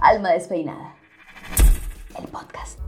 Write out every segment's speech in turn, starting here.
Alma Despeinada. El podcast.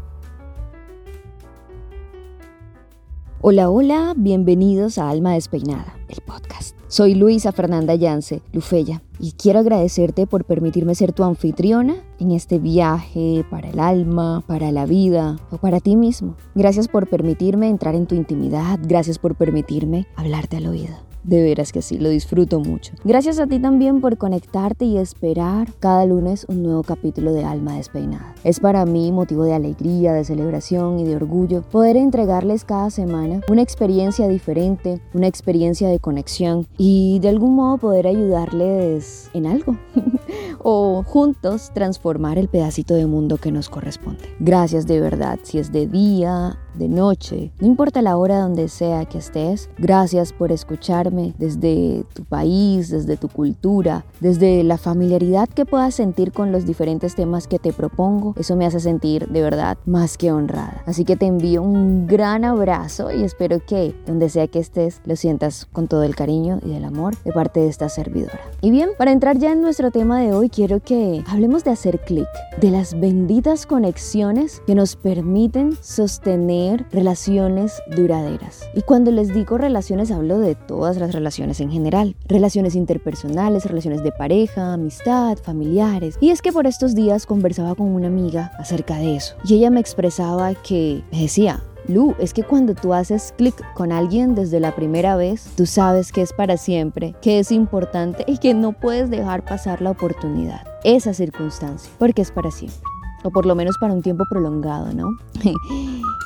Hola, hola, bienvenidos a Alma Despeinada, el podcast. Soy Luisa Fernanda Yance, Lufeya, y quiero agradecerte por permitirme ser tu anfitriona en este viaje para el alma, para la vida o para ti mismo. Gracias por permitirme entrar en tu intimidad, gracias por permitirme hablarte al oído. De veras que sí, lo disfruto mucho. Gracias a ti también por conectarte y esperar cada lunes un nuevo capítulo de Alma Despeinada. Es para mí motivo de alegría, de celebración y de orgullo poder entregarles cada semana una experiencia diferente, una experiencia de conexión y de algún modo poder ayudarles en algo o juntos transformar el pedacito de mundo que nos corresponde. Gracias de verdad, si es de día, de noche, no importa la hora donde sea que estés, gracias por escucharme desde tu país, desde tu cultura, desde la familiaridad que puedas sentir con los diferentes temas que te propongo. Eso me hace sentir de verdad más que honrada. Así que te envío un gran abrazo y espero que donde sea que estés lo sientas con todo el cariño y el amor de parte de esta servidora. Y bien, para entrar ya en nuestro tema de hoy, quiero que hablemos de hacer clic, de las benditas conexiones que nos permiten sostener relaciones duraderas. Y cuando les digo relaciones hablo de todas las relaciones en general. Relaciones interpersonales, relaciones de pareja, amistad, familiares. Y es que por estos días conversaba con una amiga acerca de eso. Y ella me expresaba que me decía, Lu, es que cuando tú haces clic con alguien desde la primera vez, tú sabes que es para siempre, que es importante y que no puedes dejar pasar la oportunidad, esa circunstancia, porque es para siempre o por lo menos para un tiempo prolongado, ¿no?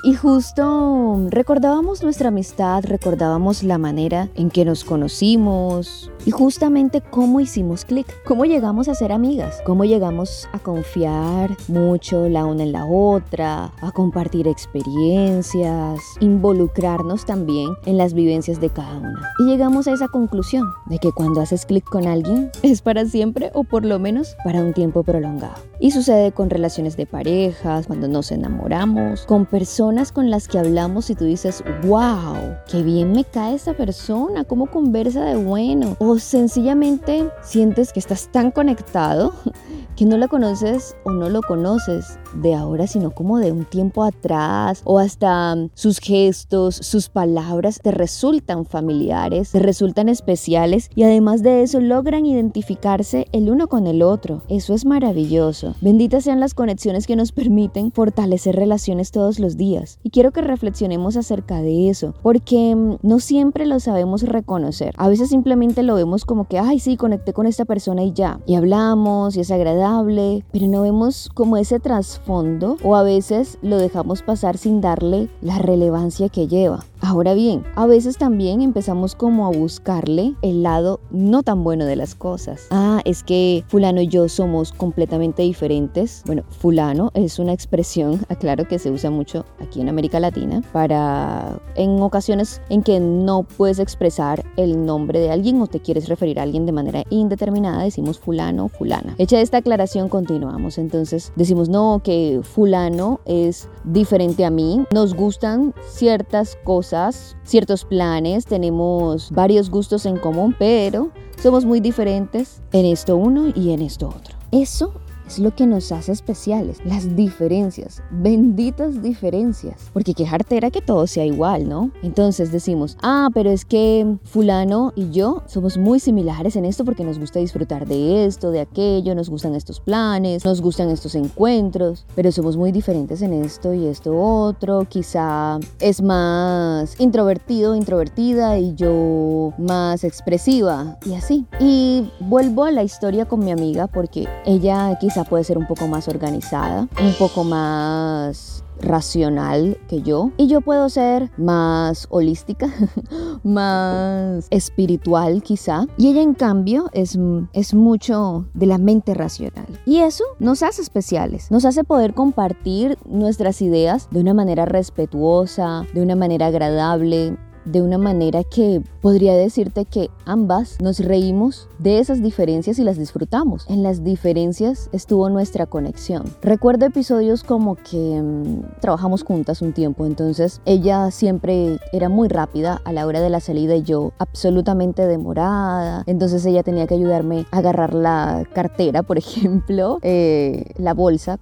y justo recordábamos nuestra amistad, recordábamos la manera en que nos conocimos y justamente cómo hicimos clic, cómo llegamos a ser amigas, cómo llegamos a confiar mucho la una en la otra, a compartir experiencias, involucrarnos también en las vivencias de cada una. Y llegamos a esa conclusión de que cuando haces clic con alguien es para siempre o por lo menos para un tiempo prolongado. Y sucede con relaciones de parejas, cuando nos enamoramos, con personas con las que hablamos y tú dices, wow, qué bien me cae esa persona, cómo conversa de bueno. O sencillamente sientes que estás tan conectado que no la conoces o no lo conoces de ahora, sino como de un tiempo atrás, o hasta sus gestos, sus palabras te resultan familiares, te resultan especiales y además de eso logran identificarse el uno con el otro. Eso es maravilloso. Benditas sean las conexiones que nos permiten fortalecer relaciones todos los días. Y quiero que reflexionemos acerca de eso, porque mm, no siempre lo sabemos reconocer. A veces simplemente lo vemos como que, ay, sí, conecté con esta persona y ya. Y hablamos y es agradable pero no vemos como ese trasfondo o a veces lo dejamos pasar sin darle la relevancia que lleva. Ahora bien, a veces también empezamos como a buscarle el lado no tan bueno de las cosas. Ah, es que fulano y yo somos completamente diferentes. Bueno, fulano es una expresión, aclaro que se usa mucho aquí en América Latina para en ocasiones en que no puedes expresar el nombre de alguien o te quieres referir a alguien de manera indeterminada, decimos fulano, fulana. Hecha esta aclaración, continuamos. Entonces decimos no, que fulano es diferente a mí, nos gustan ciertas cosas ciertos planes, tenemos varios gustos en común, pero somos muy diferentes en esto uno y en esto otro. Eso es lo que nos hace especiales, las diferencias, benditas diferencias. Porque quejarte era que todo sea igual, ¿no? Entonces decimos, ah, pero es que fulano y yo somos muy similares en esto porque nos gusta disfrutar de esto, de aquello, nos gustan estos planes, nos gustan estos encuentros, pero somos muy diferentes en esto y esto otro. Quizá es más introvertido, introvertida y yo más expresiva y así. Y vuelvo a la historia con mi amiga porque ella puede ser un poco más organizada, un poco más racional que yo y yo puedo ser más holística, más espiritual quizá. Y ella en cambio es, es mucho de la mente racional. Y eso nos hace especiales, nos hace poder compartir nuestras ideas de una manera respetuosa, de una manera agradable, de una manera que podría decirte que ambas nos reímos de esas diferencias y las disfrutamos. En las diferencias estuvo nuestra conexión. Recuerdo episodios como que mm, trabajamos juntas un tiempo, entonces ella siempre era muy rápida a la hora de la salida y yo absolutamente demorada. Entonces ella tenía que ayudarme a agarrar la cartera, por ejemplo, eh, la bolsa,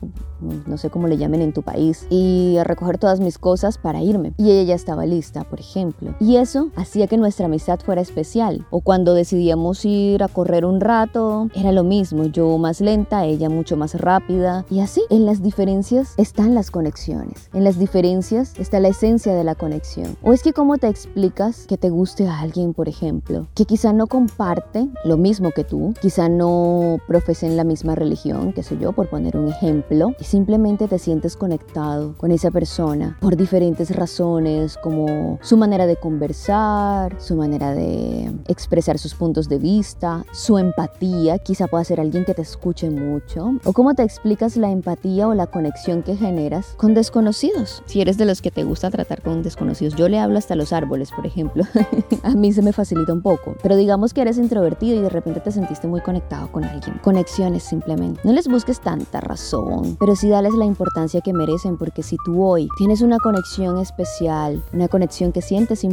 no sé cómo le llamen en tu país, y a recoger todas mis cosas para irme. Y ella ya estaba lista, por ejemplo. Y eso hacía que nuestra amistad fuera especial. O cuando decidíamos ir a correr un rato, era lo mismo, yo más lenta, ella mucho más rápida. Y así, en las diferencias están las conexiones. En las diferencias está la esencia de la conexión. O es que cómo te explicas que te guste a alguien, por ejemplo, que quizá no comparte lo mismo que tú, quizá no profesen la misma religión, qué sé yo, por poner un ejemplo, y simplemente te sientes conectado con esa persona por diferentes razones, como su manera de conversar, su manera de expresar sus puntos de vista, su empatía, quizá pueda ser alguien que te escuche mucho, o cómo te explicas la empatía o la conexión que generas con desconocidos. Si eres de los que te gusta tratar con desconocidos, yo le hablo hasta los árboles, por ejemplo. a mí se me facilita un poco, pero digamos que eres introvertido y de repente te sentiste muy conectado con alguien. Conexiones simplemente. No les busques tanta razón, pero sí dales la importancia que merecen porque si tú hoy tienes una conexión especial, una conexión que sientes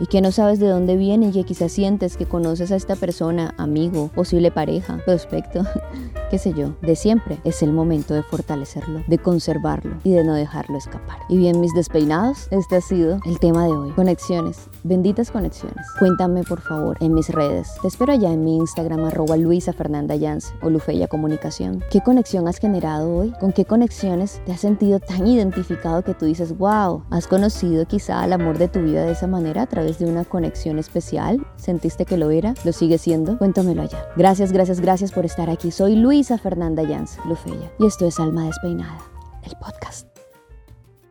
y que no sabes de dónde viene y que quizás sientes que conoces a esta persona, amigo, posible pareja, prospecto, qué sé yo, de siempre, es el momento de fortalecerlo, de conservarlo y de no dejarlo escapar. Y bien, mis despeinados, este ha sido el tema de hoy. Conexiones, benditas conexiones. Cuéntame por favor en mis redes. Te espero allá en mi Instagram arroba Luisa Fernanda o Lufeya Comunicación. ¿Qué conexión has generado hoy? ¿Con qué conexiones te has sentido tan identificado que tú dices, wow, has conocido quizá al amor de tu vida de esa manera a través de una conexión especial? ¿Sentiste que lo era? ¿Lo sigue siendo? Cuéntamelo allá. Gracias, gracias, gracias por estar aquí. Soy Luisa Fernanda Yance, Lufeya, y esto es Alma Despeinada, el podcast.